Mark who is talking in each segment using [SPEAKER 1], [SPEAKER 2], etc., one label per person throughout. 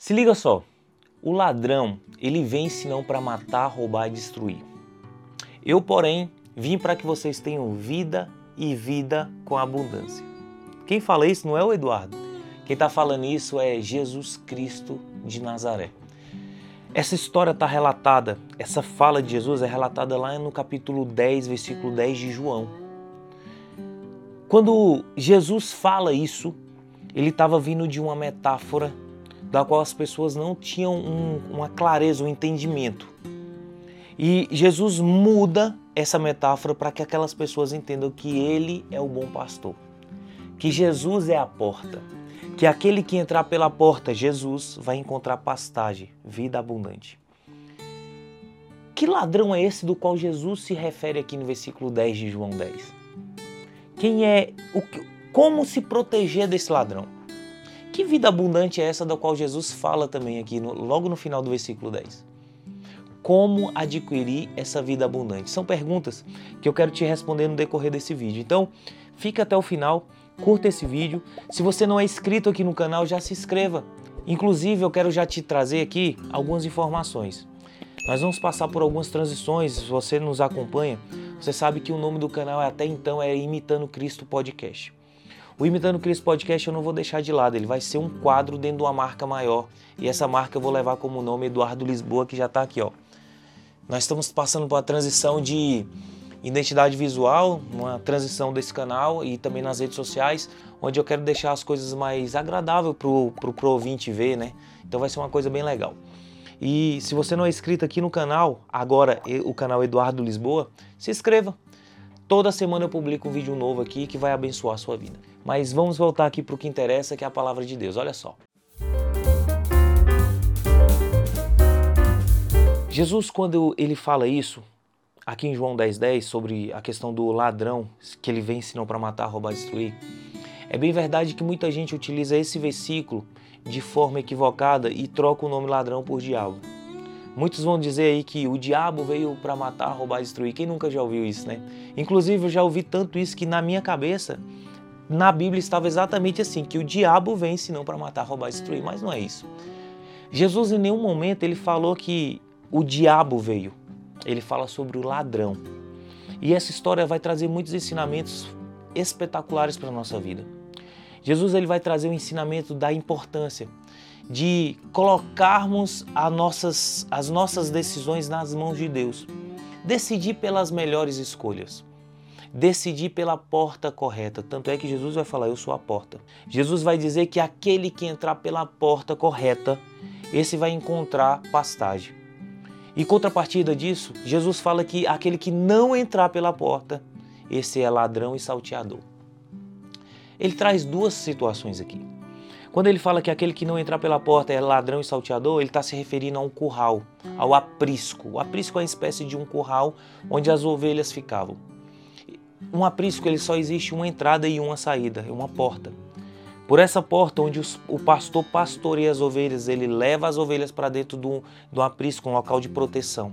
[SPEAKER 1] Se liga só, o ladrão, ele vem senão para matar, roubar e destruir. Eu, porém, vim para que vocês tenham vida e vida com abundância. Quem fala isso não é o Eduardo. Quem está falando isso é Jesus Cristo de Nazaré. Essa história está relatada, essa fala de Jesus é relatada lá no capítulo 10, versículo 10 de João. Quando Jesus fala isso, ele estava vindo de uma metáfora da qual as pessoas não tinham um, uma clareza, um entendimento. E Jesus muda essa metáfora para que aquelas pessoas entendam que Ele é o bom pastor, que Jesus é a porta, que aquele que entrar pela porta, Jesus, vai encontrar pastagem, vida abundante. Que ladrão é esse do qual Jesus se refere aqui no versículo 10 de João 10? Quem é o como se proteger desse ladrão? Que vida abundante é essa da qual Jesus fala também aqui, no, logo no final do versículo 10? Como adquirir essa vida abundante? São perguntas que eu quero te responder no decorrer desse vídeo. Então, fica até o final, curta esse vídeo. Se você não é inscrito aqui no canal, já se inscreva. Inclusive, eu quero já te trazer aqui algumas informações. Nós vamos passar por algumas transições, se você nos acompanha, você sabe que o nome do canal até então é Imitando Cristo Podcast. O Imitando Cristo Podcast eu não vou deixar de lado, ele vai ser um quadro dentro de uma marca maior. E essa marca eu vou levar como nome Eduardo Lisboa, que já está aqui, ó. Nós estamos passando por uma transição de identidade visual, uma transição desse canal e também nas redes sociais, onde eu quero deixar as coisas mais agradáveis para o pro, pro ouvinte ver, né? Então vai ser uma coisa bem legal. E se você não é inscrito aqui no canal, agora o canal Eduardo Lisboa, se inscreva. Toda semana eu publico um vídeo novo aqui que vai abençoar a sua vida. Mas vamos voltar aqui para o que interessa, que é a palavra de Deus. Olha só. Jesus, quando ele fala isso, aqui em João 10,10, 10, sobre a questão do ladrão, que ele vem senão para matar, roubar, destruir, é bem verdade que muita gente utiliza esse versículo de forma equivocada e troca o nome ladrão por diabo. Muitos vão dizer aí que o diabo veio para matar, roubar, destruir. Quem nunca já ouviu isso, né? Inclusive, eu já ouvi tanto isso que na minha cabeça na Bíblia estava exatamente assim, que o diabo vem senão para matar, roubar destruir, mas não é isso. Jesus em nenhum momento ele falou que o diabo veio. Ele fala sobre o ladrão. E essa história vai trazer muitos ensinamentos espetaculares para a nossa vida. Jesus ele vai trazer o ensinamento da importância de colocarmos as nossas, as nossas decisões nas mãos de Deus. Decidir pelas melhores escolhas decidir pela porta correta. Tanto é que Jesus vai falar: Eu sou a porta. Jesus vai dizer que aquele que entrar pela porta correta, esse vai encontrar pastagem. E contrapartida disso, Jesus fala que aquele que não entrar pela porta, esse é ladrão e salteador. Ele traz duas situações aqui. Quando ele fala que aquele que não entrar pela porta é ladrão e salteador, ele está se referindo a um curral, ao aprisco. O aprisco é uma espécie de um curral onde as ovelhas ficavam. Um aprisco ele só existe uma entrada e uma saída, é uma porta. Por essa porta onde os, o pastor pastoreia as ovelhas, ele leva as ovelhas para dentro do, do aprisco, um local de proteção.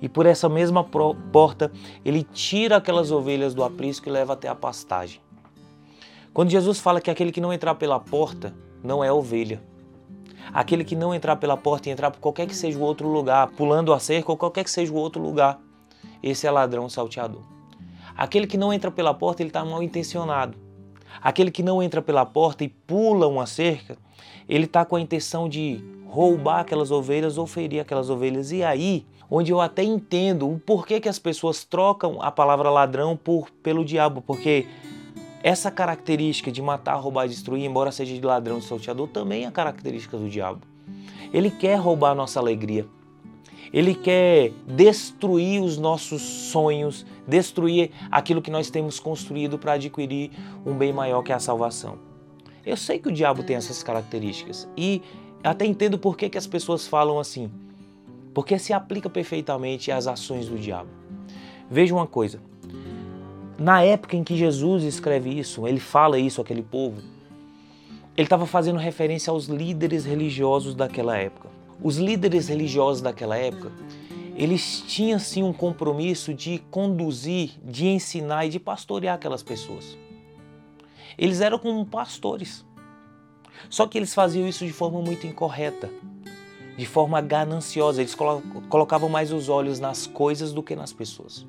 [SPEAKER 1] E por essa mesma porta, ele tira aquelas ovelhas do aprisco e leva até a pastagem. Quando Jesus fala que aquele que não entrar pela porta não é ovelha. Aquele que não entrar pela porta e entrar por qualquer que seja o outro lugar, pulando a cerca ou qualquer que seja o outro lugar, esse é ladrão salteador. Aquele que não entra pela porta, ele está mal intencionado. Aquele que não entra pela porta e pula uma cerca, ele está com a intenção de roubar aquelas ovelhas ou ferir aquelas ovelhas. E aí, onde eu até entendo o porquê que as pessoas trocam a palavra ladrão por, pelo diabo, porque essa característica de matar, roubar e destruir, embora seja de ladrão e salteador, também é característica do diabo. Ele quer roubar a nossa alegria. Ele quer destruir os nossos sonhos, destruir aquilo que nós temos construído para adquirir um bem maior que é a salvação. Eu sei que o diabo tem essas características e até entendo por que, que as pessoas falam assim, porque se aplica perfeitamente às ações do diabo. Veja uma coisa, na época em que Jesus escreve isso, ele fala isso àquele povo, ele estava fazendo referência aos líderes religiosos daquela época. Os líderes religiosos daquela época, eles tinham sim um compromisso de conduzir, de ensinar e de pastorear aquelas pessoas. Eles eram como pastores. Só que eles faziam isso de forma muito incorreta, de forma gananciosa. Eles colocavam mais os olhos nas coisas do que nas pessoas.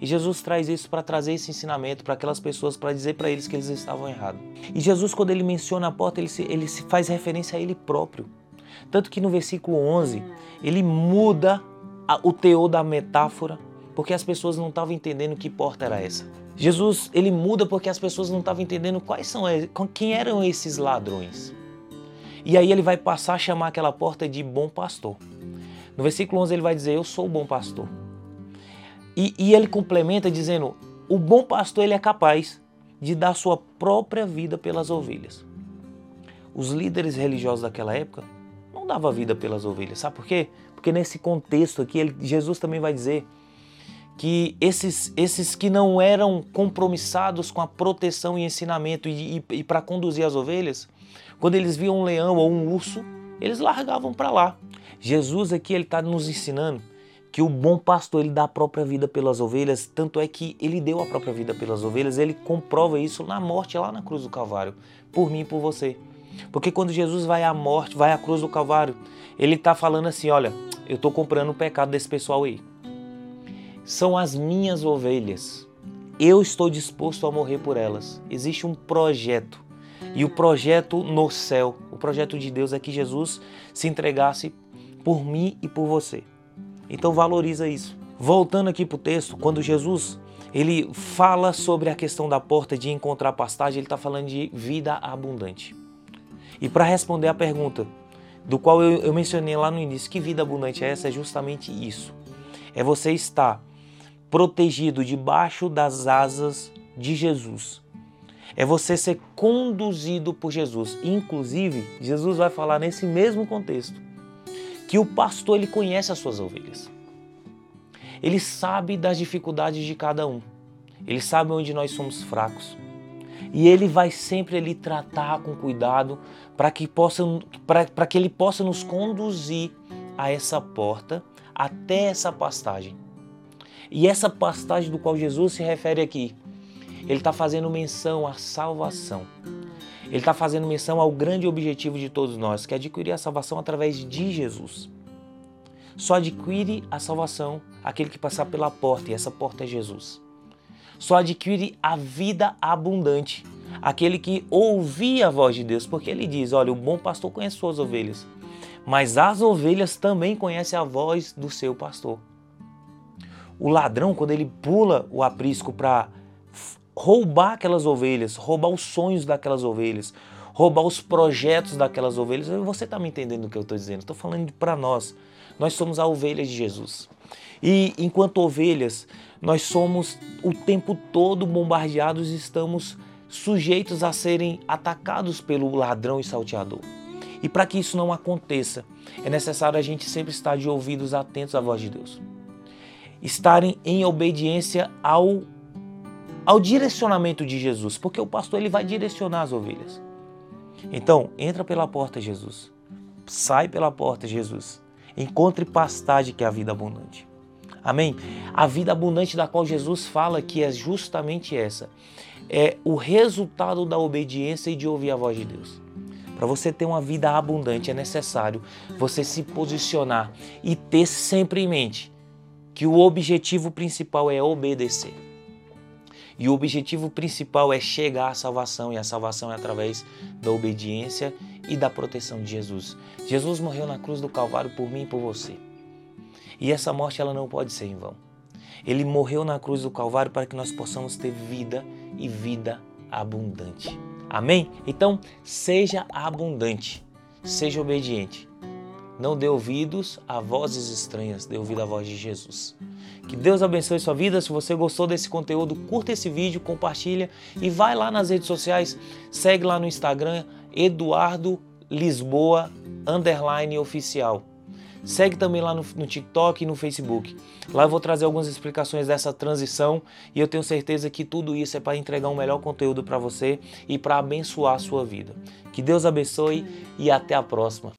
[SPEAKER 1] E Jesus traz isso para trazer esse ensinamento para aquelas pessoas, para dizer para eles que eles estavam errados. E Jesus, quando ele menciona a porta, ele se, ele se faz referência a ele próprio. Tanto que no versículo 11, ele muda a, o teor da metáfora, porque as pessoas não estavam entendendo que porta era essa. Jesus, ele muda porque as pessoas não estavam entendendo quais são, quem eram esses ladrões. E aí ele vai passar a chamar aquela porta de bom pastor. No versículo 11 ele vai dizer: Eu sou o bom pastor. E, e ele complementa dizendo: o bom pastor ele é capaz de dar sua própria vida pelas ovelhas. Os líderes religiosos daquela época não davam vida pelas ovelhas. Sabe por quê? Porque nesse contexto aqui, ele, Jesus também vai dizer que esses, esses que não eram compromissados com a proteção e ensinamento e, e, e para conduzir as ovelhas, quando eles viam um leão ou um urso, eles largavam para lá. Jesus aqui ele está nos ensinando que o bom pastor ele dá a própria vida pelas ovelhas, tanto é que ele deu a própria vida pelas ovelhas, ele comprova isso na morte lá na cruz do Calvário, por mim e por você. Porque quando Jesus vai à morte, vai à cruz do Calvário, ele está falando assim: olha, eu estou comprando o pecado desse pessoal aí. São as minhas ovelhas. Eu estou disposto a morrer por elas. Existe um projeto. E o projeto no céu, o projeto de Deus é que Jesus se entregasse por mim e por você. Então valoriza isso. Voltando aqui para o texto, quando Jesus ele fala sobre a questão da porta de encontrar pastagem, ele está falando de vida abundante. E para responder a pergunta, do qual eu, eu, mencionei lá no início, que vida abundante é essa? É justamente isso. É você estar protegido debaixo das asas de Jesus. É você ser conduzido por Jesus. Inclusive, Jesus vai falar nesse mesmo contexto que o pastor ele conhece as suas ovelhas. Ele sabe das dificuldades de cada um. Ele sabe onde nós somos fracos. E ele vai sempre ali tratar com cuidado para que, possa, para que ele possa nos conduzir a essa porta, até essa pastagem. E essa pastagem do qual Jesus se refere aqui, ele está fazendo menção à salvação. Ele está fazendo menção ao grande objetivo de todos nós, que é adquirir a salvação através de Jesus. Só adquire a salvação aquele que passar pela porta, e essa porta é Jesus. Só adquire a vida abundante aquele que ouvir a voz de Deus, porque ele diz: Olha, o bom pastor conhece suas ovelhas, mas as ovelhas também conhecem a voz do seu pastor. O ladrão, quando ele pula o aprisco para roubar aquelas ovelhas, roubar os sonhos daquelas ovelhas, roubar os projetos daquelas ovelhas. Você está me entendendo o que eu estou dizendo? Estou falando para nós. Nós somos a ovelha de Jesus. E enquanto ovelhas, nós somos o tempo todo bombardeados e estamos sujeitos a serem atacados pelo ladrão e salteador. E para que isso não aconteça, é necessário a gente sempre estar de ouvidos atentos à voz de Deus. Estarem em obediência ao ao direcionamento de Jesus, porque o pastor ele vai direcionar as ovelhas. Então, entra pela porta, Jesus. Sai pela porta, Jesus. Encontre pastagem que é a vida abundante. Amém? A vida abundante da qual Jesus fala que é justamente essa. É o resultado da obediência e de ouvir a voz de Deus. Para você ter uma vida abundante é necessário você se posicionar e ter sempre em mente que o objetivo principal é obedecer. E o objetivo principal é chegar à salvação, e a salvação é através da obediência e da proteção de Jesus. Jesus morreu na cruz do Calvário por mim e por você. E essa morte ela não pode ser em vão. Ele morreu na cruz do Calvário para que nós possamos ter vida e vida abundante. Amém? Então, seja abundante, seja obediente. Não dê ouvidos a vozes estranhas, dê ouvido à voz de Jesus. Que Deus abençoe sua vida. Se você gostou desse conteúdo, curta esse vídeo, compartilha e vai lá nas redes sociais, segue lá no Instagram Eduardo Lisboa underline oficial. Segue também lá no, no, TikTok e no Facebook. Lá eu vou trazer algumas explicações dessa transição e eu tenho certeza que tudo isso é para entregar um melhor conteúdo para você e para abençoar a sua vida. Que Deus abençoe e até a próxima.